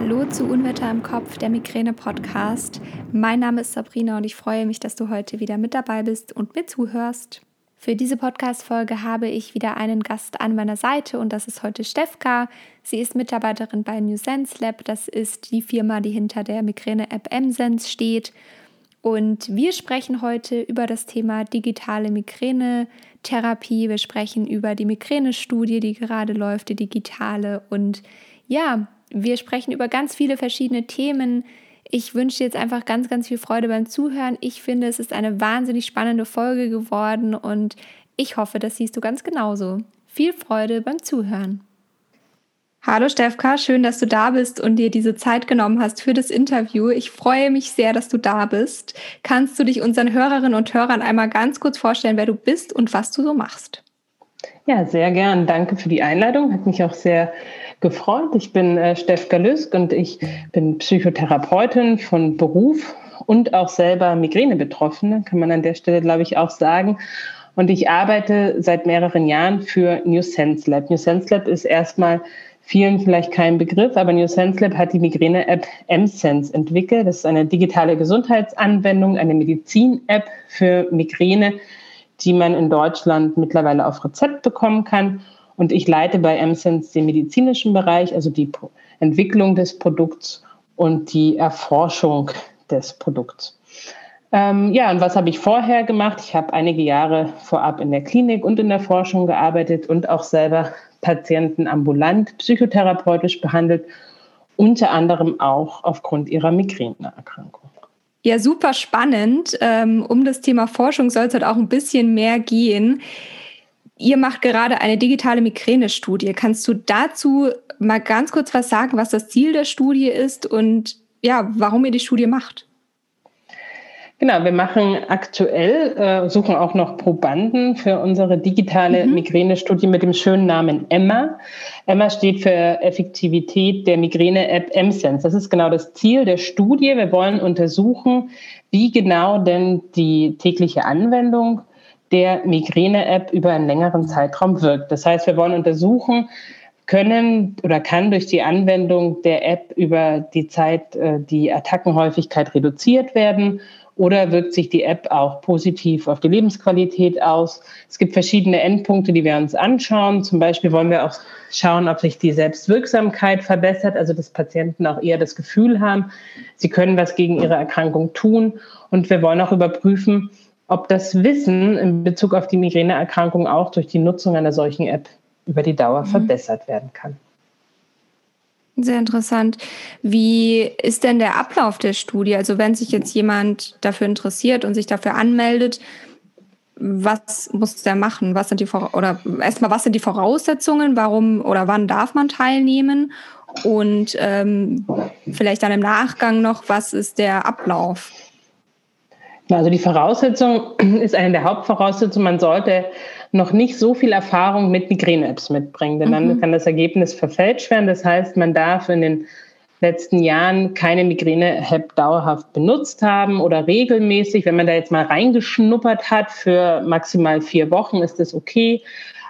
Hallo zu Unwetter im Kopf, der Migräne-Podcast. Mein Name ist Sabrina und ich freue mich, dass du heute wieder mit dabei bist und mir zuhörst. Für diese Podcast-Folge habe ich wieder einen Gast an meiner Seite und das ist heute Stefka. Sie ist Mitarbeiterin bei New Sense Lab. Das ist die Firma, die hinter der Migräne-App MSense steht. Und wir sprechen heute über das Thema digitale Migränetherapie. Wir sprechen über die Migränestudie, die gerade läuft, die digitale. Und ja, wir sprechen über ganz viele verschiedene Themen. Ich wünsche dir jetzt einfach ganz, ganz viel Freude beim Zuhören. Ich finde, es ist eine wahnsinnig spannende Folge geworden und ich hoffe, das siehst du ganz genauso. Viel Freude beim Zuhören. Hallo Stefka, schön, dass du da bist und dir diese Zeit genommen hast für das Interview. Ich freue mich sehr, dass du da bist. Kannst du dich unseren Hörerinnen und Hörern einmal ganz kurz vorstellen, wer du bist und was du so machst? Ja, sehr gern. Danke für die Einladung. Hat mich auch sehr gefreut. Ich bin äh, Stefka Lüsk und ich bin Psychotherapeutin von Beruf und auch selber Migräne-Betroffene, kann man an der Stelle, glaube ich, auch sagen. Und ich arbeite seit mehreren Jahren für New Sense Lab. New Sense Lab ist erstmal vielen vielleicht kein Begriff, aber New Sense Lab hat die Migräne-App M-Sense entwickelt. Das ist eine digitale Gesundheitsanwendung, eine Medizin-App für Migräne, die man in Deutschland mittlerweile auf Rezept bekommen kann. Und ich leite bei M-Sense den medizinischen Bereich, also die Entwicklung des Produkts und die Erforschung des Produkts. Ähm, ja, und was habe ich vorher gemacht? Ich habe einige Jahre vorab in der Klinik und in der Forschung gearbeitet und auch selber Patienten ambulant psychotherapeutisch behandelt, unter anderem auch aufgrund ihrer Migräneerkrankung. Ja, super spannend. Ähm, um das Thema Forschung soll es halt auch ein bisschen mehr gehen. Ihr macht gerade eine digitale Migränestudie. Kannst du dazu mal ganz kurz was sagen, was das Ziel der Studie ist und ja, warum ihr die Studie macht? Genau, wir machen aktuell, äh, suchen auch noch Probanden für unsere digitale mhm. Migränestudie mit dem schönen Namen Emma. Emma steht für Effektivität der Migräne-App MSense. Das ist genau das Ziel der Studie. Wir wollen untersuchen, wie genau denn die tägliche Anwendung der Migräne-App über einen längeren Zeitraum wirkt. Das heißt, wir wollen untersuchen, können oder kann durch die Anwendung der App über die Zeit äh, die Attackenhäufigkeit reduziert werden oder wirkt sich die App auch positiv auf die Lebensqualität aus? Es gibt verschiedene Endpunkte, die wir uns anschauen. Zum Beispiel wollen wir auch schauen, ob sich die Selbstwirksamkeit verbessert, also dass Patienten auch eher das Gefühl haben, sie können was gegen ihre Erkrankung tun. Und wir wollen auch überprüfen, ob das Wissen in Bezug auf die Migräneerkrankung auch durch die Nutzung einer solchen App über die Dauer mhm. verbessert werden kann. Sehr interessant. Wie ist denn der Ablauf der Studie? Also wenn sich jetzt jemand dafür interessiert und sich dafür anmeldet, was muss der machen? Was sind die oder erstmal was sind die Voraussetzungen? Warum oder wann darf man teilnehmen? Und ähm, vielleicht dann im Nachgang noch, was ist der Ablauf? Also die Voraussetzung ist eine der Hauptvoraussetzungen. Man sollte noch nicht so viel Erfahrung mit Migräne-Apps mitbringen, denn dann mhm. kann das Ergebnis verfälscht werden. Das heißt, man darf in den letzten Jahren keine Migräne-App dauerhaft benutzt haben oder regelmäßig. Wenn man da jetzt mal reingeschnuppert hat für maximal vier Wochen, ist das okay.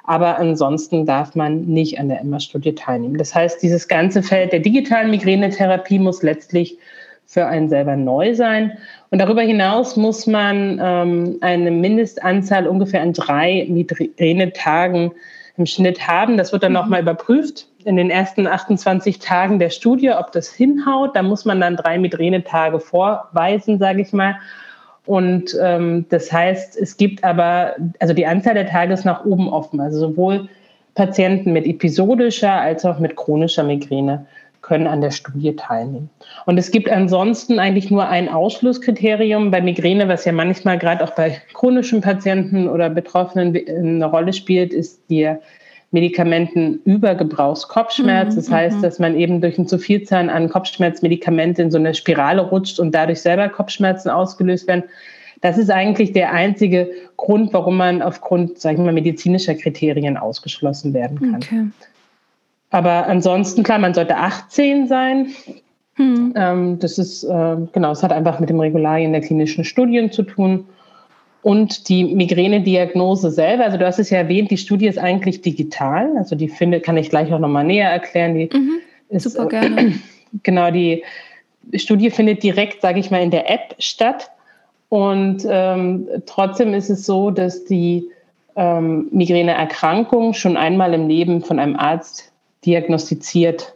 Aber ansonsten darf man nicht an der Emma-Studie teilnehmen. Das heißt, dieses ganze Feld der digitalen Migränetherapie muss letztlich für einen selber neu sein. Und darüber hinaus muss man ähm, eine Mindestanzahl ungefähr an drei Migränetagen im Schnitt haben. Das wird dann mhm. nochmal überprüft in den ersten 28 Tagen der Studie, ob das hinhaut. Da muss man dann drei Migränetage vorweisen, sage ich mal. Und ähm, das heißt, es gibt aber, also die Anzahl der Tage ist nach oben offen. Also sowohl Patienten mit episodischer als auch mit chronischer Migräne können an der Studie teilnehmen. Und es gibt ansonsten eigentlich nur ein Ausschlusskriterium bei Migräne, was ja manchmal gerade auch bei chronischen Patienten oder Betroffenen eine Rolle spielt, ist der Medikamentenübergebrauchskopfschmerz. Mhm, das heißt, mhm. dass man eben durch ein zu Vielzahlen an Kopfschmerzmedikamente in so eine Spirale rutscht und dadurch selber Kopfschmerzen ausgelöst werden. Das ist eigentlich der einzige Grund, warum man aufgrund, sage ich mal, medizinischer Kriterien ausgeschlossen werden kann. Okay. Aber ansonsten, klar, man sollte 18 sein. Hm. Ähm, das ist, äh, genau, es hat einfach mit dem Regularien der klinischen Studien zu tun. Und die Migränediagnose selber, also du hast es ja erwähnt, die Studie ist eigentlich digital. Also die findet, kann ich gleich auch nochmal näher erklären. Die mhm. ist, Super gerne. genau, die Studie findet direkt, sage ich mal, in der App statt. Und ähm, trotzdem ist es so, dass die ähm, Migräneerkrankung schon einmal im Leben von einem Arzt diagnostiziert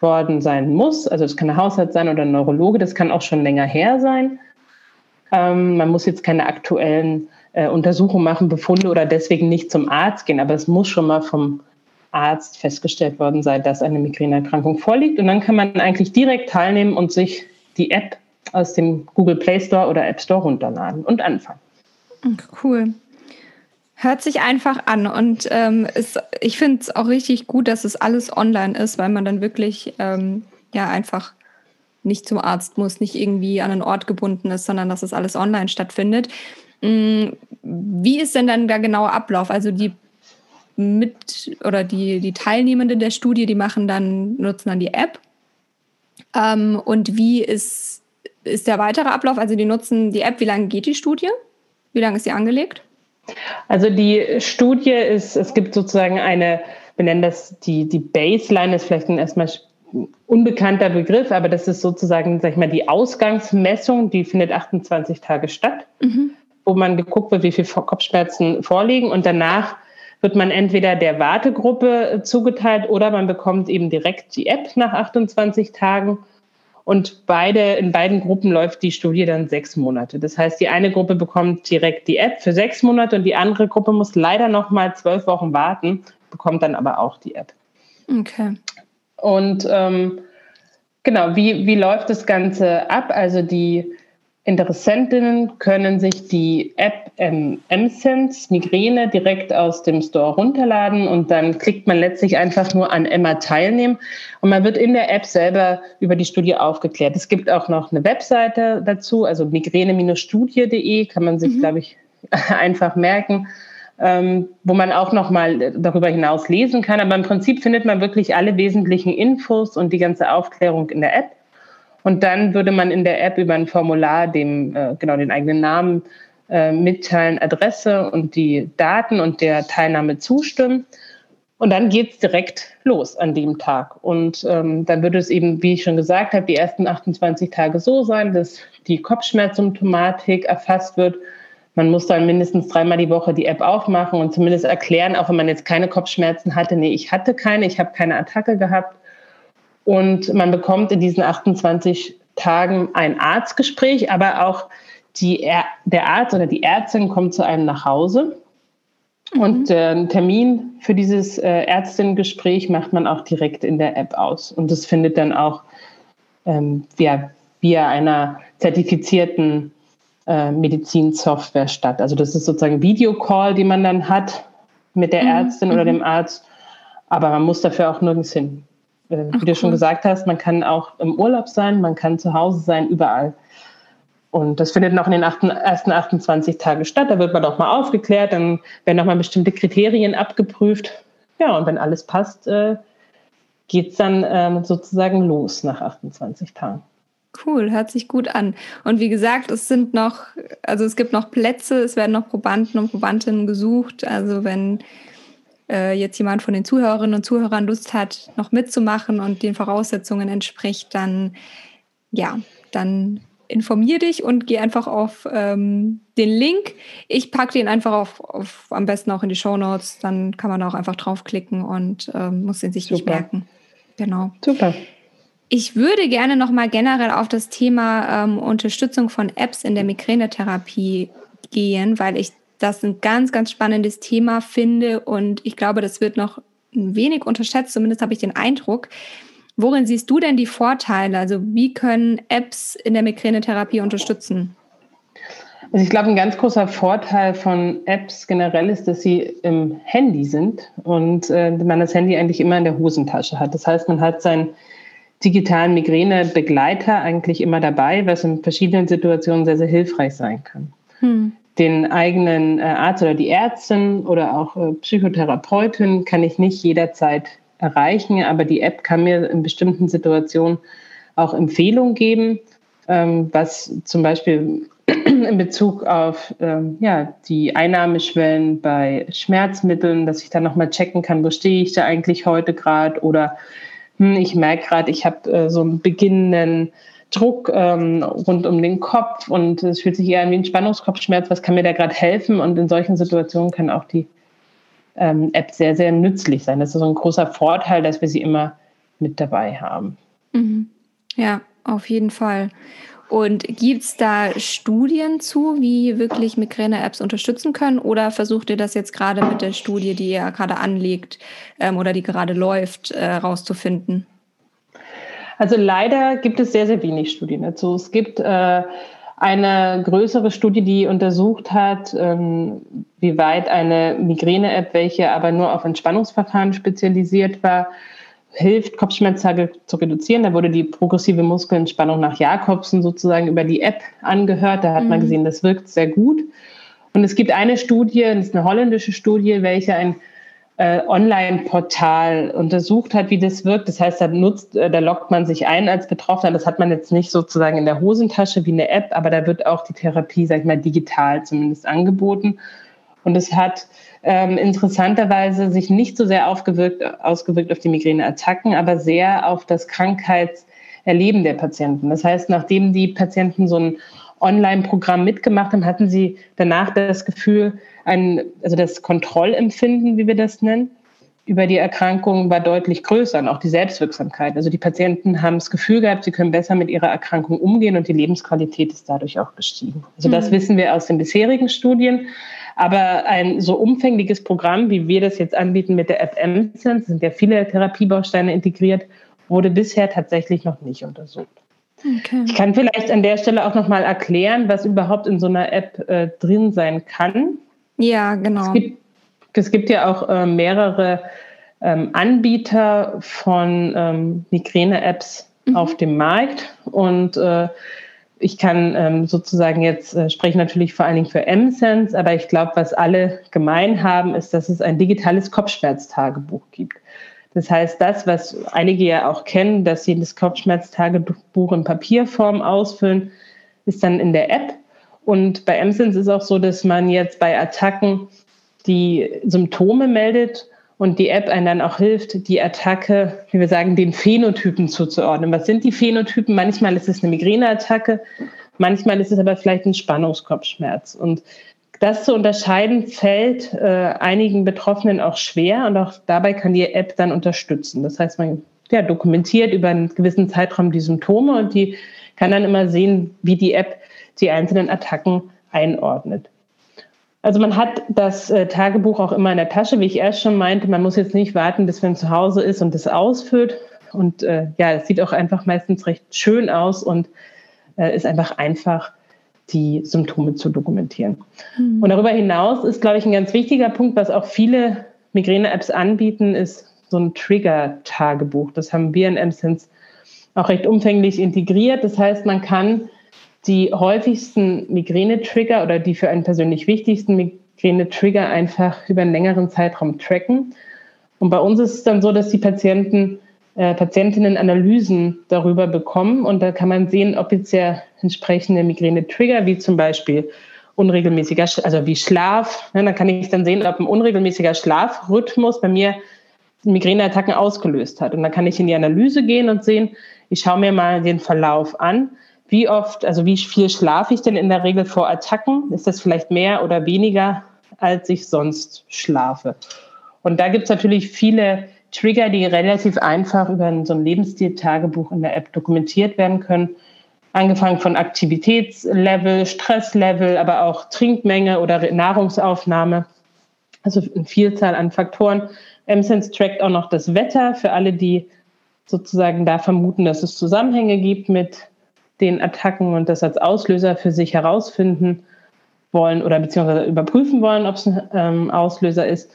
worden sein muss. Also es kann ein Hausarzt sein oder ein Neurologe, das kann auch schon länger her sein. Ähm, man muss jetzt keine aktuellen äh, Untersuchungen machen, Befunde oder deswegen nicht zum Arzt gehen, aber es muss schon mal vom Arzt festgestellt worden sein, dass eine Migräneerkrankung vorliegt. Und dann kann man eigentlich direkt teilnehmen und sich die App aus dem Google Play Store oder App Store runterladen und anfangen. Cool. Hört sich einfach an und ähm, ist, ich finde es auch richtig gut, dass es alles online ist, weil man dann wirklich ähm, ja einfach nicht zum Arzt muss, nicht irgendwie an einen Ort gebunden ist, sondern dass es alles online stattfindet. Mm, wie ist denn dann der genaue Ablauf? Also die mit oder die, die Teilnehmenden der Studie, die machen dann, nutzen dann die App. Ähm, und wie ist, ist der weitere Ablauf? Also die nutzen die App, wie lange geht die Studie? Wie lange ist sie angelegt? Also die Studie ist, es gibt sozusagen eine, wir nennen das die, die Baseline, ist vielleicht ein erstmal unbekannter Begriff, aber das ist sozusagen, sag ich mal, die Ausgangsmessung, die findet 28 Tage statt, mhm. wo man geguckt wird, wie viele Kopfschmerzen vorliegen und danach wird man entweder der Wartegruppe zugeteilt oder man bekommt eben direkt die App nach 28 Tagen. Und beide, in beiden Gruppen läuft die Studie dann sechs Monate. Das heißt, die eine Gruppe bekommt direkt die App für sechs Monate und die andere Gruppe muss leider noch mal zwölf Wochen warten, bekommt dann aber auch die App. Okay. Und ähm, genau, wie, wie läuft das Ganze ab? Also die Interessentinnen können sich die App ähm, MSense Migräne direkt aus dem Store runterladen und dann klickt man letztlich einfach nur an Emma teilnehmen und man wird in der App selber über die Studie aufgeklärt. Es gibt auch noch eine Webseite dazu, also migräne-studie.de kann man sich, mhm. glaube ich, einfach merken, ähm, wo man auch noch mal darüber hinaus lesen kann. Aber im Prinzip findet man wirklich alle wesentlichen Infos und die ganze Aufklärung in der App. Und dann würde man in der App über ein Formular dem, äh, genau den eigenen Namen äh, mitteilen, Adresse und die Daten und der Teilnahme zustimmen. Und dann geht's direkt los an dem Tag. Und ähm, dann würde es eben, wie ich schon gesagt habe, die ersten 28 Tage so sein, dass die Kopfschmerzsymptomatik erfasst wird. Man muss dann mindestens dreimal die Woche die App aufmachen und zumindest erklären, auch wenn man jetzt keine Kopfschmerzen hatte, nee, ich hatte keine, ich habe keine Attacke gehabt. Und man bekommt in diesen 28 Tagen ein Arztgespräch, aber auch die, der Arzt oder die Ärztin kommt zu einem nach Hause. Und mhm. der Termin für dieses äh, Ärztinnengespräch macht man auch direkt in der App aus. Und das findet dann auch ähm, via, via einer zertifizierten äh, Medizinsoftware statt. Also das ist sozusagen Videocall, die man dann hat mit der mhm. Ärztin mhm. oder dem Arzt. Aber man muss dafür auch nirgends hin. Äh, Ach, wie du schon gesagt hast, man kann auch im Urlaub sein, man kann zu Hause sein, überall. Und das findet noch in den ersten 28 Tagen statt. Da wird man auch mal aufgeklärt, dann werden noch mal bestimmte Kriterien abgeprüft. Ja, und wenn alles passt, äh, geht es dann ähm, sozusagen los nach 28 Tagen. Cool, hört sich gut an. Und wie gesagt, es sind noch, also es gibt noch Plätze, es werden noch Probanden und Probandinnen gesucht. Also wenn äh, jetzt jemand von den Zuhörerinnen und Zuhörern Lust hat, noch mitzumachen und den Voraussetzungen entspricht, dann ja, dann informier dich und geh einfach auf ähm, den Link. Ich packe den einfach auf, auf, am besten auch in die Show Notes. Dann kann man auch einfach draufklicken und ähm, muss den sich Super. nicht merken. Genau. Super. Ich würde gerne noch mal generell auf das Thema ähm, Unterstützung von Apps in der Migränetherapie gehen, weil ich das ein ganz, ganz spannendes Thema finde und ich glaube, das wird noch ein wenig unterschätzt, zumindest habe ich den Eindruck. Worin siehst du denn die Vorteile? Also wie können Apps in der Migränetherapie unterstützen? Also ich glaube, ein ganz großer Vorteil von Apps generell ist, dass sie im Handy sind und äh, man das Handy eigentlich immer in der Hosentasche hat. Das heißt, man hat seinen digitalen Migränebegleiter eigentlich immer dabei, was in verschiedenen Situationen sehr, sehr hilfreich sein kann. Hm den eigenen äh, Arzt oder die Ärztin oder auch äh, Psychotherapeutin kann ich nicht jederzeit erreichen, aber die App kann mir in bestimmten Situationen auch Empfehlungen geben, ähm, was zum Beispiel in Bezug auf ähm, ja, die Einnahmeschwellen bei Schmerzmitteln, dass ich dann nochmal checken kann, wo stehe ich da eigentlich heute gerade oder hm, ich merke gerade, ich habe äh, so einen beginnenden Druck ähm, rund um den Kopf und es fühlt sich eher an wie ein Spannungskopfschmerz, was kann mir da gerade helfen? Und in solchen Situationen kann auch die ähm, App sehr, sehr nützlich sein. Das ist so ein großer Vorteil, dass wir sie immer mit dabei haben. Mhm. Ja, auf jeden Fall. Und gibt es da Studien zu, wie wirklich Migräne-Apps unterstützen können? Oder versucht ihr das jetzt gerade mit der Studie, die ihr gerade anlegt ähm, oder die gerade läuft, äh? Also leider gibt es sehr, sehr wenig Studien dazu. Es gibt äh, eine größere Studie, die untersucht hat, ähm, wie weit eine Migräne-App, welche aber nur auf Entspannungsverfahren spezialisiert war, hilft, Kopfschmerztage zu reduzieren. Da wurde die progressive Muskelentspannung nach Jakobsen sozusagen über die App angehört. Da hat mhm. man gesehen, das wirkt sehr gut. Und es gibt eine Studie, das ist eine holländische Studie, welche ein äh, Online-Portal untersucht hat, wie das wirkt. Das heißt, da nutzt, äh, da lockt man sich ein als Betroffener. Das hat man jetzt nicht sozusagen in der Hosentasche wie eine App, aber da wird auch die Therapie, sag ich mal, digital zumindest angeboten. Und es hat ähm, interessanterweise sich nicht so sehr aufgewirkt, ausgewirkt auf die Migräneattacken, aber sehr auf das Krankheitserleben der Patienten. Das heißt, nachdem die Patienten so ein Online-Programm mitgemacht haben, hatten sie danach das Gefühl, ein, also das Kontrollempfinden, wie wir das nennen, über die Erkrankung war deutlich größer und auch die Selbstwirksamkeit. Also die Patienten haben das Gefühl gehabt, sie können besser mit ihrer Erkrankung umgehen und die Lebensqualität ist dadurch auch gestiegen. Also das mhm. wissen wir aus den bisherigen Studien. Aber ein so umfängliches Programm, wie wir das jetzt anbieten mit der App MSense, sind ja viele Therapiebausteine integriert, wurde bisher tatsächlich noch nicht untersucht. Okay. Ich kann vielleicht an der Stelle auch noch mal erklären, was überhaupt in so einer App äh, drin sein kann. Ja, genau. Es gibt, es gibt ja auch äh, mehrere ähm, Anbieter von ähm, Migräne-Apps mhm. auf dem Markt und äh, ich kann ähm, sozusagen jetzt äh, sprechen natürlich vor allen Dingen für M-Sense, aber ich glaube, was alle gemein haben, ist, dass es ein digitales Kopfschmerztagebuch gibt. Das heißt, das, was einige ja auch kennen, dass sie das Kopfschmerztagebuch in Papierform ausfüllen, ist dann in der App. Und bei M-Sense ist auch so, dass man jetzt bei Attacken die Symptome meldet und die App einen dann auch hilft, die Attacke, wie wir sagen, den Phänotypen zuzuordnen. Was sind die Phänotypen? Manchmal ist es eine Migräneattacke, manchmal ist es aber vielleicht ein Spannungskopfschmerz. Und das zu unterscheiden fällt äh, einigen Betroffenen auch schwer und auch dabei kann die App dann unterstützen. Das heißt, man ja, dokumentiert über einen gewissen Zeitraum die Symptome und die kann dann immer sehen, wie die App die einzelnen Attacken einordnet. Also man hat das äh, Tagebuch auch immer in der Tasche, wie ich erst schon meinte. Man muss jetzt nicht warten, bis man zu Hause ist und das ausfüllt. Und äh, ja, es sieht auch einfach meistens recht schön aus und äh, ist einfach einfach, die Symptome zu dokumentieren. Mhm. Und darüber hinaus ist, glaube ich, ein ganz wichtiger Punkt, was auch viele Migräne-Apps anbieten, ist so ein Trigger-Tagebuch. Das haben wir in MSense auch recht umfänglich integriert. Das heißt, man kann die häufigsten Migräne-Trigger oder die für einen persönlich wichtigsten Migräne-Trigger einfach über einen längeren Zeitraum tracken. Und bei uns ist es dann so, dass die Patienten, äh, Patientinnen Analysen darüber bekommen und da kann man sehen, ob jetzt der entsprechende Migräne-Trigger, wie zum Beispiel unregelmäßiger, also wie Schlaf, ne, dann kann ich dann sehen, ob ein unregelmäßiger Schlafrhythmus bei mir Migräneattacken ausgelöst hat. Und dann kann ich in die Analyse gehen und sehen, ich schaue mir mal den Verlauf an wie oft, also wie viel schlafe ich denn in der Regel vor Attacken? Ist das vielleicht mehr oder weniger, als ich sonst schlafe? Und da gibt es natürlich viele Trigger, die relativ einfach über so ein Lebensstil-Tagebuch in der App dokumentiert werden können. Angefangen von Aktivitätslevel, Stresslevel, aber auch Trinkmenge oder Nahrungsaufnahme. Also eine Vielzahl an Faktoren. MSense trackt auch noch das Wetter für alle, die sozusagen da vermuten, dass es Zusammenhänge gibt mit den Attacken und das als Auslöser für sich herausfinden wollen oder beziehungsweise überprüfen wollen, ob es ein ähm, Auslöser ist,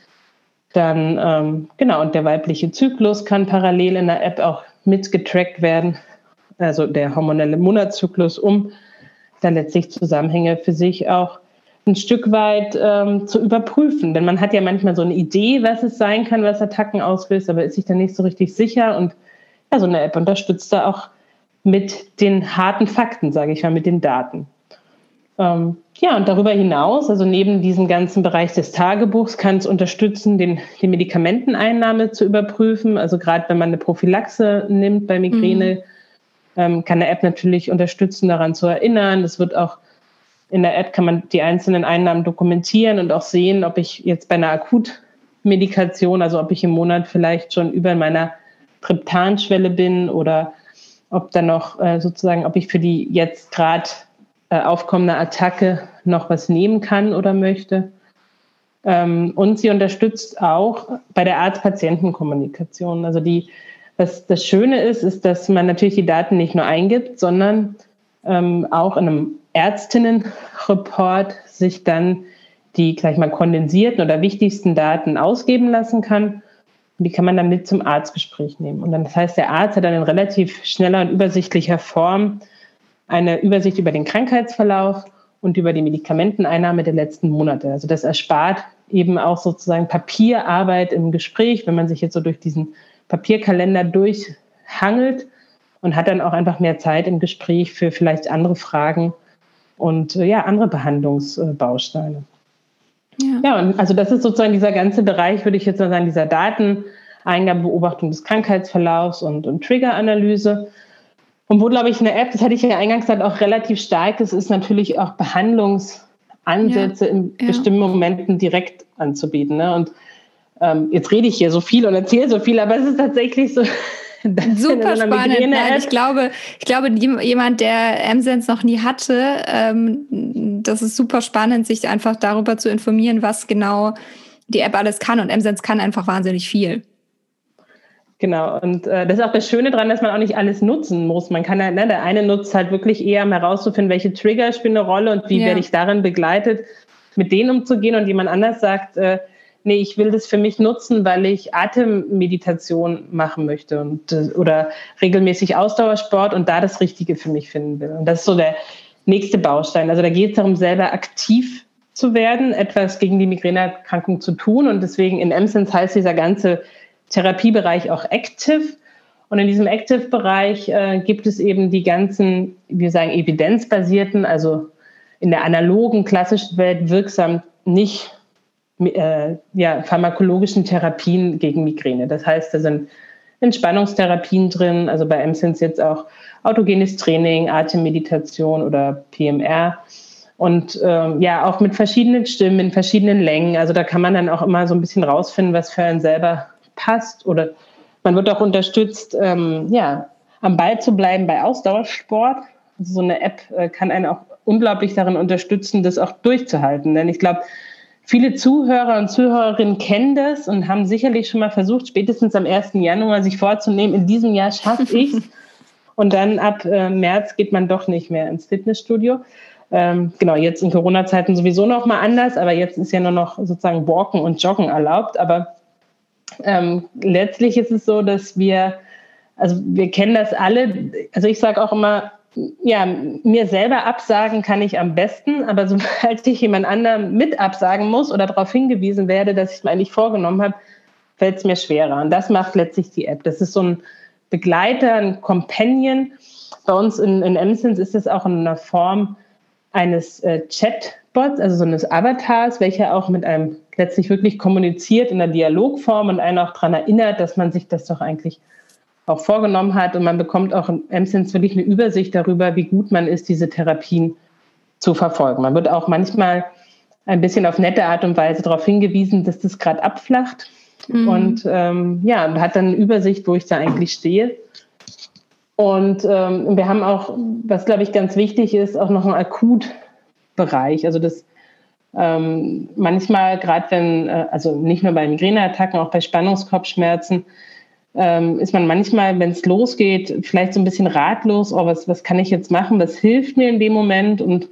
dann ähm, genau, und der weibliche Zyklus kann parallel in der App auch mitgetrackt werden, also der hormonelle Monatszyklus, um dann letztlich Zusammenhänge für sich auch ein Stück weit ähm, zu überprüfen. Denn man hat ja manchmal so eine Idee, was es sein kann, was Attacken auslöst, aber ist sich dann nicht so richtig sicher. Und ja, so eine App unterstützt da auch mit den harten Fakten, sage ich mal, mit den Daten. Ähm, ja, und darüber hinaus, also neben diesem ganzen Bereich des Tagebuchs, kann es unterstützen, den, die Medikamenteneinnahme zu überprüfen. Also gerade wenn man eine Prophylaxe nimmt bei Migräne, mhm. ähm, kann eine App natürlich unterstützen, daran zu erinnern. Es wird auch in der App kann man die einzelnen Einnahmen dokumentieren und auch sehen, ob ich jetzt bei einer Akutmedikation, also ob ich im Monat vielleicht schon über meiner Triptanschwelle bin oder ob dann noch äh, sozusagen, ob ich für die jetzt gerade äh, aufkommende Attacke noch was nehmen kann oder möchte. Ähm, und sie unterstützt auch bei der Arzt-Patienten-Kommunikation. Also die, was das Schöne ist, ist, dass man natürlich die Daten nicht nur eingibt, sondern ähm, auch in einem Ärztinnen-Report sich dann die gleich mal kondensierten oder wichtigsten Daten ausgeben lassen kann. Und die kann man dann mit zum Arztgespräch nehmen. Und dann, das heißt, der Arzt hat dann in relativ schneller und übersichtlicher Form eine Übersicht über den Krankheitsverlauf und über die Medikamenteneinnahme der letzten Monate. Also das erspart eben auch sozusagen Papierarbeit im Gespräch, wenn man sich jetzt so durch diesen Papierkalender durchhangelt und hat dann auch einfach mehr Zeit im Gespräch für vielleicht andere Fragen und äh, ja, andere Behandlungsbausteine. Ja. ja, und also das ist sozusagen dieser ganze Bereich, würde ich jetzt mal sagen, dieser Dateneingabe, Beobachtung des Krankheitsverlaufs und, und Triggeranalyse. Und wo, glaube ich, eine App, das hatte ich ja eingangs gesagt, auch relativ stark ist, ist natürlich auch Behandlungsansätze ja, in ja. bestimmten Momenten direkt anzubieten. Ne? Und ähm, jetzt rede ich hier so viel und erzähle so viel, aber es ist tatsächlich so. Super spannend. Nein, ich glaube, ich glaube, jemand, der M-Sense noch nie hatte, ähm, das ist super spannend, sich einfach darüber zu informieren, was genau die App alles kann. Und M-Sense kann einfach wahnsinnig viel. Genau, und äh, das ist auch das Schöne daran, dass man auch nicht alles nutzen muss. Man kann halt, ne, der eine nutzt halt wirklich eher, um herauszufinden, welche Trigger spielen eine Rolle und wie ja. werde ich darin begleitet, mit denen umzugehen. Und jemand anders sagt, äh, nee, ich will das für mich nutzen, weil ich Atemmeditation machen möchte und, äh, oder regelmäßig Ausdauersport und da das Richtige für mich finden will. Und das ist so der nächste Baustein. Also da geht es darum, selber aktiv zu werden, etwas gegen die Migräneerkrankung zu tun. Und deswegen in Emsens heißt dieser ganze Therapiebereich auch Active. Und in diesem Active-Bereich äh, gibt es eben die ganzen, wir sagen, evidenzbasierten, also in der analogen, klassischen Welt wirksam nicht äh, ja, pharmakologischen Therapien gegen Migräne. Das heißt, da sind Entspannungstherapien drin, also bei MSINS jetzt auch autogenes Training, Atemmeditation oder PMR. Und ähm, ja, auch mit verschiedenen Stimmen, in verschiedenen Längen. Also da kann man dann auch immer so ein bisschen rausfinden, was für einen selber passt. Oder man wird auch unterstützt, ähm, ja, am Ball zu bleiben bei Ausdauersport. Also so eine App äh, kann einen auch unglaublich darin unterstützen, das auch durchzuhalten. Denn ich glaube, viele Zuhörer und Zuhörerinnen kennen das und haben sicherlich schon mal versucht, spätestens am 1. Januar sich vorzunehmen, in diesem Jahr schaffe ich es. und dann ab äh, März geht man doch nicht mehr ins Fitnessstudio. Ähm, genau, jetzt in Corona-Zeiten sowieso noch mal anders, aber jetzt ist ja nur noch sozusagen Walken und Joggen erlaubt. Aber ähm, letztlich ist es so, dass wir, also wir kennen das alle, also ich sage auch immer, ja, mir selber absagen kann ich am besten, aber sobald ich jemand anderem mit absagen muss oder darauf hingewiesen werde, dass ich es mir eigentlich vorgenommen habe, fällt es mir schwerer. Und das macht letztlich die App. Das ist so ein Begleiter, ein Companion. Bei uns in, in MSINS ist es auch in einer Form eines äh, Chatbots, also so eines Avatars, welcher auch mit einem letztlich wirklich kommuniziert in der Dialogform und einen auch daran erinnert, dass man sich das doch eigentlich auch vorgenommen hat. Und man bekommt auch im MSINS wirklich eine Übersicht darüber, wie gut man ist, diese Therapien zu verfolgen. Man wird auch manchmal ein bisschen auf nette Art und Weise darauf hingewiesen, dass das gerade abflacht. Mhm. Und ähm, ja, hat dann eine Übersicht, wo ich da eigentlich stehe. Und ähm, wir haben auch, was glaube ich ganz wichtig ist, auch noch einen Akutbereich. Also das ähm, manchmal, gerade wenn, äh, also nicht nur bei Migräneattacken, auch bei Spannungskopfschmerzen, ähm, ist man manchmal, wenn es losgeht, vielleicht so ein bisschen ratlos, oh, was, was kann ich jetzt machen, was hilft mir in dem Moment und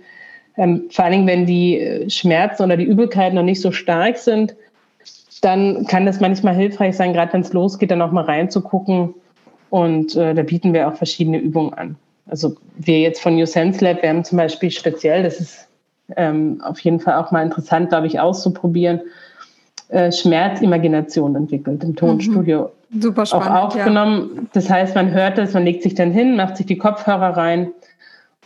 ähm, vor allen Dingen, wenn die äh, Schmerzen oder die Übelkeit noch nicht so stark sind, dann kann das manchmal hilfreich sein, gerade wenn es losgeht, dann auch mal reinzugucken und äh, da bieten wir auch verschiedene Übungen an. Also wir jetzt von New Sense Lab, wir haben zum Beispiel speziell, das ist ähm, auf jeden Fall auch mal interessant, glaube ich, auszuprobieren. Äh, Schmerzimagination entwickelt im Tonstudio. Mhm. Super spannend. Auch aufgenommen. Ja. Das heißt, man hört es, man legt sich dann hin, macht sich die Kopfhörer rein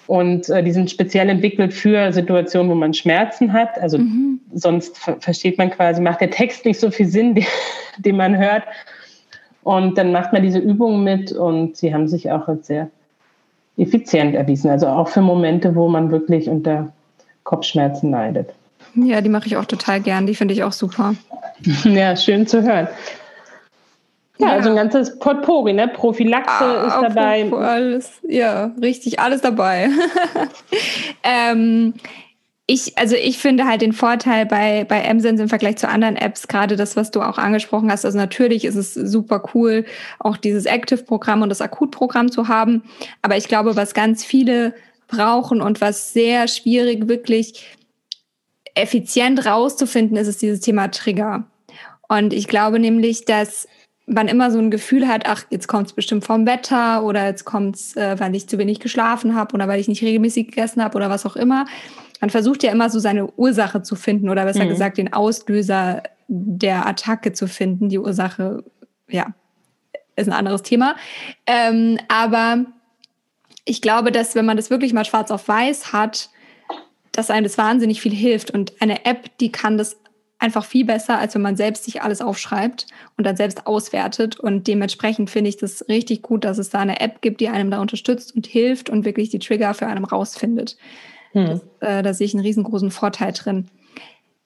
Und äh, die sind speziell entwickelt für Situationen, wo man Schmerzen hat. Also mhm. sonst versteht man quasi, macht der Text nicht so viel Sinn, den, den man hört. Und dann macht man diese Übungen mit und sie haben sich auch als sehr effizient erwiesen. Also auch für Momente, wo man wirklich unter Kopfschmerzen leidet. Ja, die mache ich auch total gern. Die finde ich auch super. Ja, schön zu hören. Ja, ja, also ein ganzes Potpourri, ne? Prophylaxe ah, ist dabei. Alles, ja, richtig, alles dabei. ähm, ich, also ich finde halt den Vorteil bei, bei MSense im Vergleich zu anderen Apps, gerade das, was du auch angesprochen hast. Also natürlich ist es super cool, auch dieses Active-Programm und das Akut-Programm zu haben. Aber ich glaube, was ganz viele brauchen und was sehr schwierig wirklich effizient rauszufinden ist, ist dieses Thema Trigger. Und ich glaube nämlich, dass man immer so ein Gefühl hat, ach, jetzt kommt es bestimmt vom Wetter oder jetzt kommt es, äh, weil ich zu wenig geschlafen habe oder weil ich nicht regelmäßig gegessen habe oder was auch immer. Man versucht ja immer so seine Ursache zu finden oder besser mhm. gesagt den Auslöser der Attacke zu finden. Die Ursache, ja, ist ein anderes Thema. Ähm, aber ich glaube, dass wenn man das wirklich mal schwarz auf weiß hat, dass einem das wahnsinnig viel hilft. Und eine App, die kann das einfach viel besser, als wenn man selbst sich alles aufschreibt und dann selbst auswertet. Und dementsprechend finde ich das richtig gut, dass es da eine App gibt, die einem da unterstützt und hilft und wirklich die Trigger für einen rausfindet. Hm. Das, äh, da sehe ich einen riesengroßen Vorteil drin.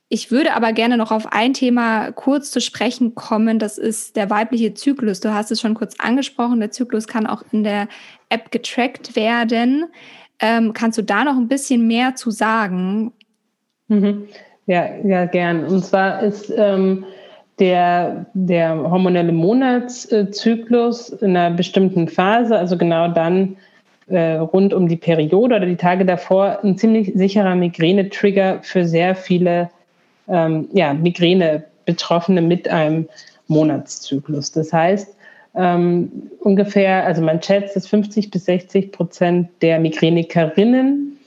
Ich würde aber gerne noch auf ein Thema kurz zu sprechen kommen. Das ist der weibliche Zyklus. Du hast es schon kurz angesprochen. Der Zyklus kann auch in der App getrackt werden. Ähm, kannst du da noch ein bisschen mehr zu sagen? Mhm. Ja, ja, gern. Und zwar ist ähm, der, der hormonelle Monatszyklus in einer bestimmten Phase, also genau dann äh, rund um die Periode oder die Tage davor, ein ziemlich sicherer Migräne-Trigger für sehr viele ähm, ja, Migräne-Betroffene mit einem Monatszyklus. Das heißt, ähm, ungefähr, also man schätzt, dass 50 bis 60 Prozent der Migränikerinnen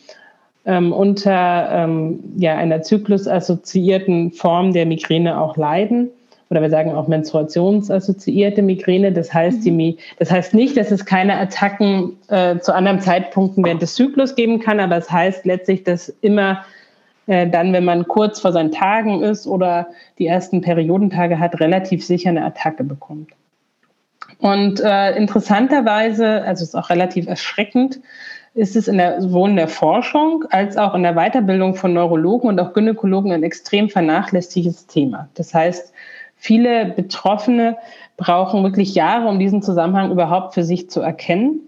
ähm, unter ähm, ja, einer zyklusassoziierten Form der Migräne auch leiden. Oder wir sagen auch menstruationsassoziierte Migräne. Das heißt, mhm. die, das heißt nicht, dass es keine Attacken äh, zu anderen Zeitpunkten während des Zyklus geben kann, aber es heißt letztlich, dass immer äh, dann, wenn man kurz vor seinen Tagen ist oder die ersten Periodentage hat, relativ sicher eine Attacke bekommt. Und äh, interessanterweise, also es ist auch relativ erschreckend, ist es in der, sowohl in der Forschung als auch in der Weiterbildung von Neurologen und auch Gynäkologen ein extrem vernachlässigtes Thema. Das heißt, viele Betroffene brauchen wirklich Jahre, um diesen Zusammenhang überhaupt für sich zu erkennen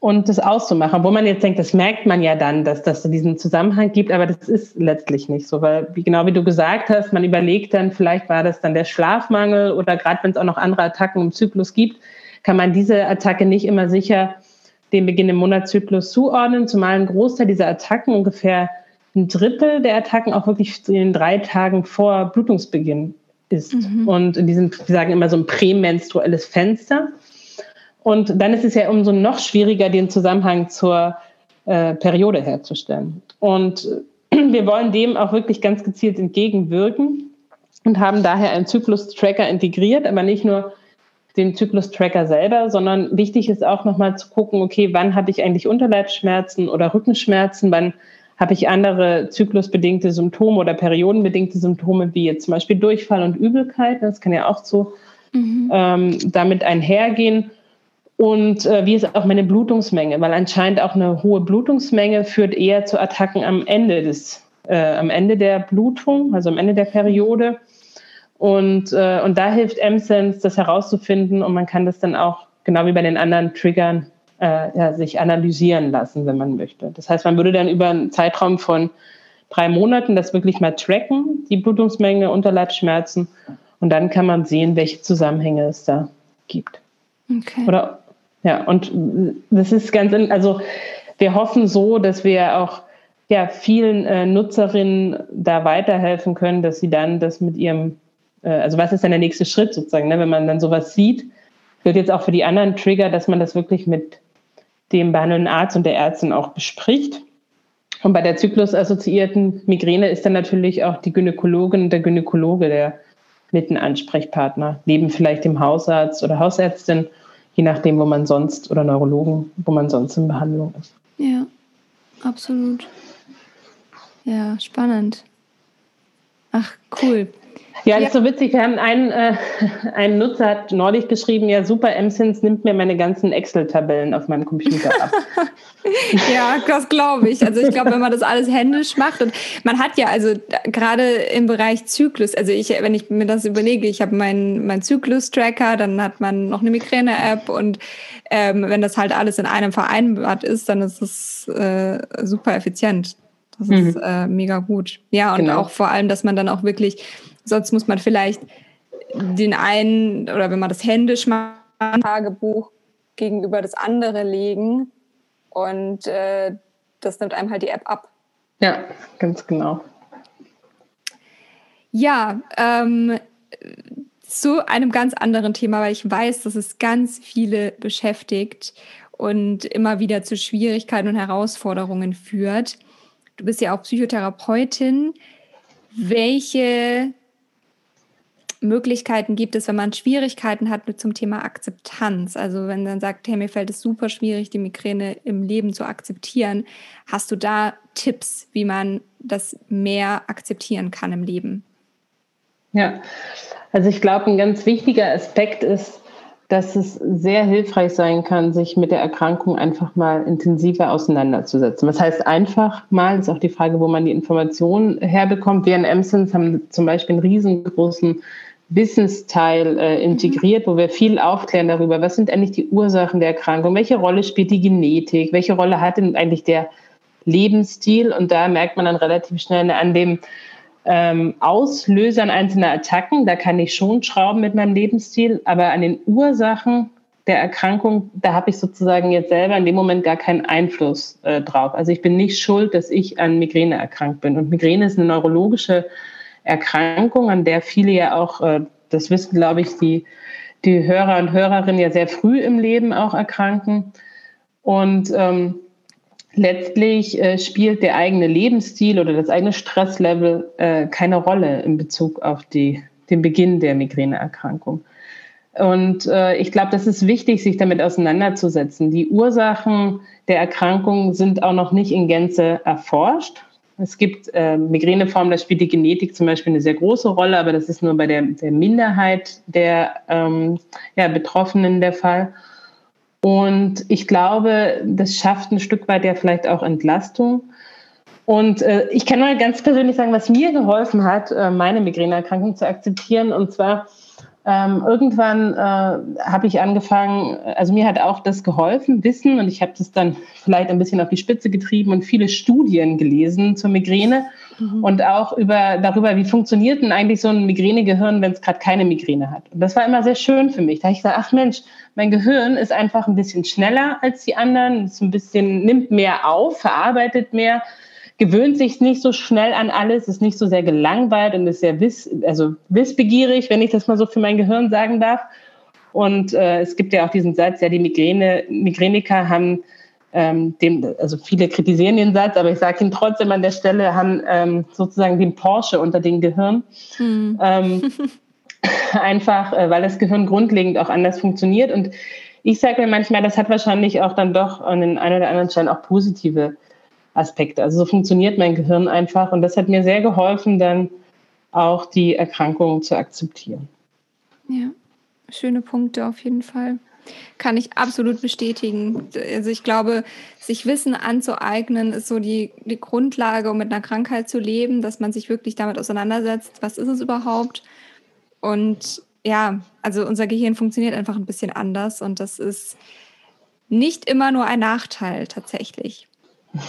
und das auszumachen. Wo man jetzt denkt, das merkt man ja dann, dass das diesen Zusammenhang gibt, aber das ist letztlich nicht so, weil wie genau wie du gesagt hast, man überlegt dann, vielleicht war das dann der Schlafmangel oder gerade wenn es auch noch andere Attacken im Zyklus gibt, kann man diese Attacke nicht immer sicher den Beginn im Monatszyklus zuordnen, zumal ein Großteil dieser Attacken, ungefähr ein Drittel der Attacken auch wirklich in den drei Tagen vor Blutungsbeginn ist. Mhm. Und in diesem, wir sagen immer so ein prämenstruelles Fenster. Und dann ist es ja umso noch schwieriger, den Zusammenhang zur äh, Periode herzustellen. Und wir wollen dem auch wirklich ganz gezielt entgegenwirken und haben daher einen Zyklus-Tracker integriert, aber nicht nur den Zyklus-Tracker selber, sondern wichtig ist auch nochmal zu gucken, okay, wann habe ich eigentlich Unterleibsschmerzen oder Rückenschmerzen, wann habe ich andere zyklusbedingte Symptome oder periodenbedingte Symptome, wie jetzt zum Beispiel Durchfall und Übelkeit. Das kann ja auch so mhm. ähm, damit einhergehen. Und äh, wie ist auch meine Blutungsmenge? Weil anscheinend auch eine hohe Blutungsmenge führt eher zu Attacken am Ende des, äh, am Ende der Blutung, also am Ende der Periode. Und, äh, und da hilft M-Sense, das herauszufinden und man kann das dann auch, genau wie bei den anderen Triggern, äh, ja, sich analysieren lassen, wenn man möchte. Das heißt, man würde dann über einen Zeitraum von drei Monaten das wirklich mal tracken, die Blutungsmenge, Unterleibsschmerzen, und dann kann man sehen, welche Zusammenhänge es da gibt. Okay. Oder ja, und das ist ganz, also wir hoffen so, dass wir auch ja, vielen äh, Nutzerinnen da weiterhelfen können, dass sie dann das mit ihrem äh, also was ist dann der nächste Schritt sozusagen, ne? wenn man dann sowas sieht, wird jetzt auch für die anderen Trigger, dass man das wirklich mit dem behandelnden Arzt und der Ärztin auch bespricht. Und bei der zyklusassoziierten Migräne ist dann natürlich auch die Gynäkologin und der Gynäkologe der mit neben vielleicht dem Hausarzt oder Hausärztin, je nachdem, wo man sonst, oder Neurologen, wo man sonst in Behandlung ist. Ja. absolut. Ja, spannend. Ach, cool. Ja, das ja. ist so witzig. Wir haben einen, äh, ein Nutzer hat neulich geschrieben, ja super, MSINS nimmt mir meine ganzen Excel-Tabellen auf meinem Computer ab. ja, das glaube ich. Also ich glaube, wenn man das alles händisch macht und man hat ja also gerade im Bereich Zyklus, also ich, wenn ich mir das überlege, ich habe meinen mein Zyklus-Tracker, dann hat man noch eine Migräne-App und ähm, wenn das halt alles in einem vereinbart ist, dann ist es äh, super effizient. Das ist mhm. äh, mega gut. Ja, und genau. auch vor allem, dass man dann auch wirklich Sonst muss man vielleicht den einen oder wenn man das händisch macht, Tagebuch gegenüber das andere legen und äh, das nimmt einem halt die App ab. Ja, ganz genau. Ja, ähm, zu einem ganz anderen Thema, weil ich weiß, dass es ganz viele beschäftigt und immer wieder zu Schwierigkeiten und Herausforderungen führt. Du bist ja auch Psychotherapeutin. Welche Möglichkeiten gibt es, wenn man Schwierigkeiten hat mit zum Thema Akzeptanz? Also wenn man sagt, hey, mir fällt es super schwierig, die Migräne im Leben zu akzeptieren. Hast du da Tipps, wie man das mehr akzeptieren kann im Leben? Ja, also ich glaube, ein ganz wichtiger Aspekt ist, dass es sehr hilfreich sein kann, sich mit der Erkrankung einfach mal intensiver auseinanderzusetzen. Was heißt einfach mal, ist auch die Frage, wo man die Informationen herbekommt. Wir in Emsons haben zum Beispiel einen riesengroßen Wissensteil äh, integriert, wo wir viel aufklären darüber, was sind eigentlich die Ursachen der Erkrankung, welche Rolle spielt die Genetik, welche Rolle hat denn eigentlich der Lebensstil? Und da merkt man dann relativ schnell an dem ähm, Auslösern einzelner Attacken, da kann ich schon schrauben mit meinem Lebensstil, aber an den Ursachen der Erkrankung, da habe ich sozusagen jetzt selber in dem Moment gar keinen Einfluss äh, drauf. Also ich bin nicht schuld, dass ich an Migräne erkrankt bin. Und Migräne ist eine neurologische Erkrankung, an der viele ja auch, äh, das wissen, glaube ich, die, die Hörer und Hörerinnen ja sehr früh im Leben auch erkranken. Und ähm, letztlich äh, spielt der eigene Lebensstil oder das eigene Stresslevel äh, keine Rolle in Bezug auf die, den Beginn der Migräneerkrankung. Und äh, ich glaube, das ist wichtig, sich damit auseinanderzusetzen. Die Ursachen der Erkrankung sind auch noch nicht in Gänze erforscht. Es gibt äh, Migräneformen, da spielt die Genetik zum Beispiel eine sehr große Rolle, aber das ist nur bei der, der Minderheit der ähm, ja, Betroffenen der Fall. Und ich glaube, das schafft ein Stück weit ja vielleicht auch Entlastung. Und äh, ich kann mal ganz persönlich sagen, was mir geholfen hat, äh, meine Migräneerkrankung zu akzeptieren. Und zwar ähm, irgendwann äh, habe ich angefangen, also mir hat auch das geholfen, Wissen, und ich habe das dann vielleicht ein bisschen auf die Spitze getrieben und viele Studien gelesen zur Migräne mhm. und auch über, darüber, wie funktioniert denn eigentlich so ein Migränegehirn, wenn es gerade keine Migräne hat. Und das war immer sehr schön für mich. Da habe ich gesagt, ach Mensch, mein Gehirn ist einfach ein bisschen schneller als die anderen, ist ein bisschen, nimmt mehr auf, verarbeitet mehr gewöhnt sich nicht so schnell an alles, ist nicht so sehr gelangweilt und ist sehr wiss, also wissbegierig, wenn ich das mal so für mein Gehirn sagen darf. Und äh, es gibt ja auch diesen Satz, ja, die Migräne, Migräniker haben ähm, dem, also viele kritisieren den Satz, aber ich sage ihn trotzdem an der Stelle, haben ähm, sozusagen den Porsche unter den Gehirn. Mhm. Ähm, einfach, äh, weil das Gehirn grundlegend auch anders funktioniert. Und ich sage mir manchmal, das hat wahrscheinlich auch dann doch an den einen oder anderen Stellen auch positive Aspekte. Also so funktioniert mein Gehirn einfach und das hat mir sehr geholfen, dann auch die Erkrankung zu akzeptieren. Ja, schöne Punkte auf jeden Fall. Kann ich absolut bestätigen. Also ich glaube, sich Wissen anzueignen, ist so die, die Grundlage, um mit einer Krankheit zu leben, dass man sich wirklich damit auseinandersetzt, was ist es überhaupt. Und ja, also unser Gehirn funktioniert einfach ein bisschen anders und das ist nicht immer nur ein Nachteil tatsächlich.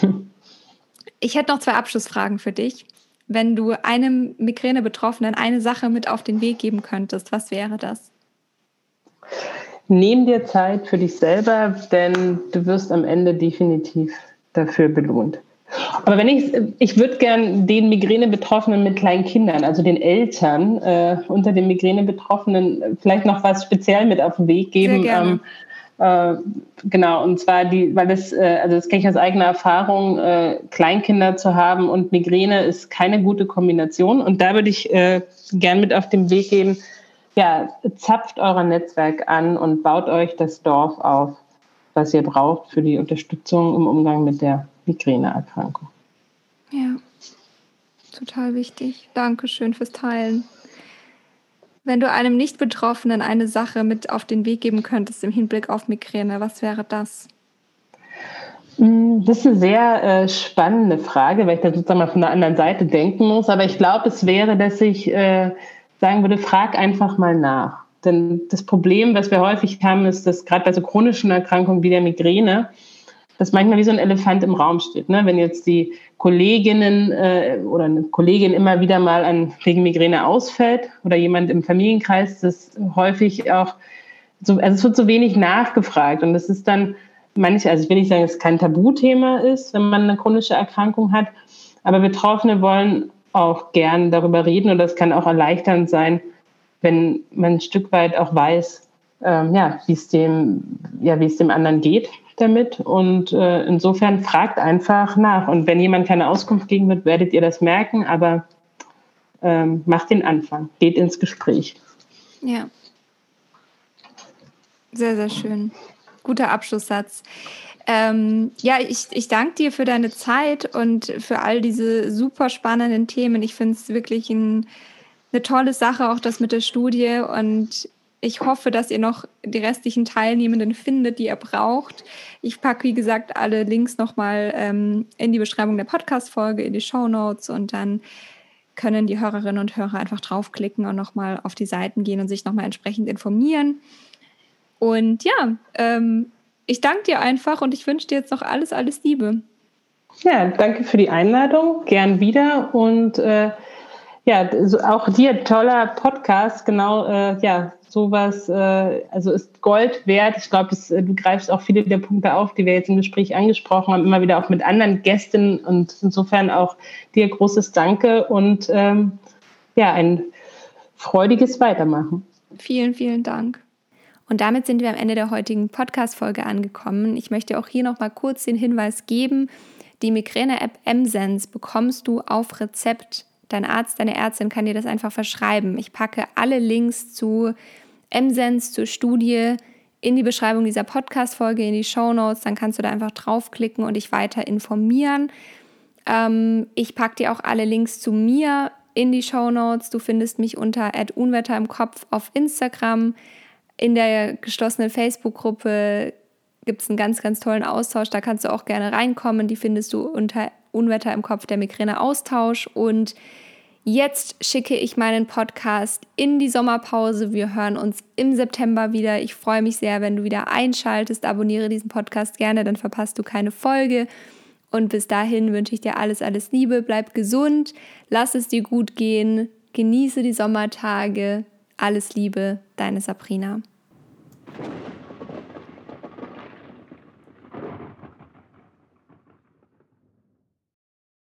Ich hätte noch zwei Abschlussfragen für dich. Wenn du einem Migräne-Betroffenen eine Sache mit auf den Weg geben könntest, was wäre das? Nimm dir Zeit für dich selber, denn du wirst am Ende definitiv dafür belohnt. Aber wenn ich, ich würde gern den Migräne-Betroffenen mit kleinen Kindern, also den Eltern äh, unter den Migräne-Betroffenen, vielleicht noch was speziell mit auf den Weg geben. Sehr gerne. Ähm, äh, genau, und zwar die, weil das, äh, also das kenne ich aus eigener Erfahrung, äh, Kleinkinder zu haben und Migräne ist keine gute Kombination. Und da würde ich äh, gern mit auf den Weg geben, ja, zapft euer Netzwerk an und baut euch das Dorf auf, was ihr braucht für die Unterstützung im Umgang mit der Migräneerkrankung. Ja, total wichtig. Dankeschön fürs Teilen. Wenn du einem Nicht-Betroffenen eine Sache mit auf den Weg geben könntest im Hinblick auf Migräne, was wäre das? Mm, das ist eine sehr äh, spannende Frage, weil ich da sozusagen mal von der anderen Seite denken muss. Aber ich glaube, es wäre, dass ich äh, sagen würde, frag einfach mal nach. Denn das Problem, was wir häufig haben, ist, dass gerade bei so chronischen Erkrankungen wie der Migräne, dass manchmal wie so ein Elefant im Raum steht. Ne? Wenn jetzt die Kolleginnen äh, oder eine Kollegin immer wieder mal an wegen Migräne ausfällt oder jemand im Familienkreis, das häufig auch so, also es wird so wenig nachgefragt und das ist dann manche, also ich will nicht sagen, dass es kein Tabuthema ist, wenn man eine chronische Erkrankung hat, aber Betroffene wollen auch gern darüber reden und das kann auch erleichternd sein, wenn man ein Stück weit auch weiß, ähm, ja, wie es dem, ja, wie es dem anderen geht damit. Und äh, insofern fragt einfach nach. Und wenn jemand keine Auskunft geben wird, werdet ihr das merken, aber ähm, macht den Anfang, geht ins Gespräch. Ja. Sehr, sehr schön. Guter Abschlusssatz. Ähm, ja, ich, ich danke dir für deine Zeit und für all diese super spannenden Themen. Ich finde es wirklich ein, eine tolle Sache, auch das mit der Studie. Und ich hoffe, dass ihr noch die restlichen Teilnehmenden findet, die ihr braucht. Ich packe, wie gesagt, alle Links nochmal ähm, in die Beschreibung der Podcast-Folge, in die Show Notes und dann können die Hörerinnen und Hörer einfach draufklicken und nochmal auf die Seiten gehen und sich nochmal entsprechend informieren. Und ja, ähm, ich danke dir einfach und ich wünsche dir jetzt noch alles, alles Liebe. Ja, danke für die Einladung. Gern wieder. Und äh, ja, auch dir toller Podcast. Genau, äh, ja, sowas, äh, also ist Gold wert. Ich glaube, äh, du greifst auch viele der Punkte auf, die wir jetzt im Gespräch angesprochen haben, immer wieder auch mit anderen Gästen. Und insofern auch dir großes Danke und ähm, ja, ein freudiges Weitermachen. Vielen, vielen Dank. Und damit sind wir am Ende der heutigen Podcast-Folge angekommen. Ich möchte auch hier nochmal kurz den Hinweis geben: Die Migräne-App M-Sense bekommst du auf Rezept. Dein Arzt, deine Ärztin kann dir das einfach verschreiben. Ich packe alle Links zu M-Sense, zur Studie in die Beschreibung dieser Podcast-Folge, in die Show Notes. Dann kannst du da einfach draufklicken und dich weiter informieren. Ähm, ich packe dir auch alle Links zu mir in die Show Notes. Du findest mich unter Unwetter im Kopf auf Instagram. In der geschlossenen Facebook-Gruppe gibt es einen ganz, ganz tollen Austausch. Da kannst du auch gerne reinkommen. Die findest du unter Unwetter im Kopf der Migräne Austausch. Und jetzt schicke ich meinen Podcast in die Sommerpause. Wir hören uns im September wieder. Ich freue mich sehr, wenn du wieder einschaltest. Abonniere diesen Podcast gerne, dann verpasst du keine Folge. Und bis dahin wünsche ich dir alles, alles Liebe. Bleib gesund, lass es dir gut gehen, genieße die Sommertage. Alles Liebe, deine Sabrina.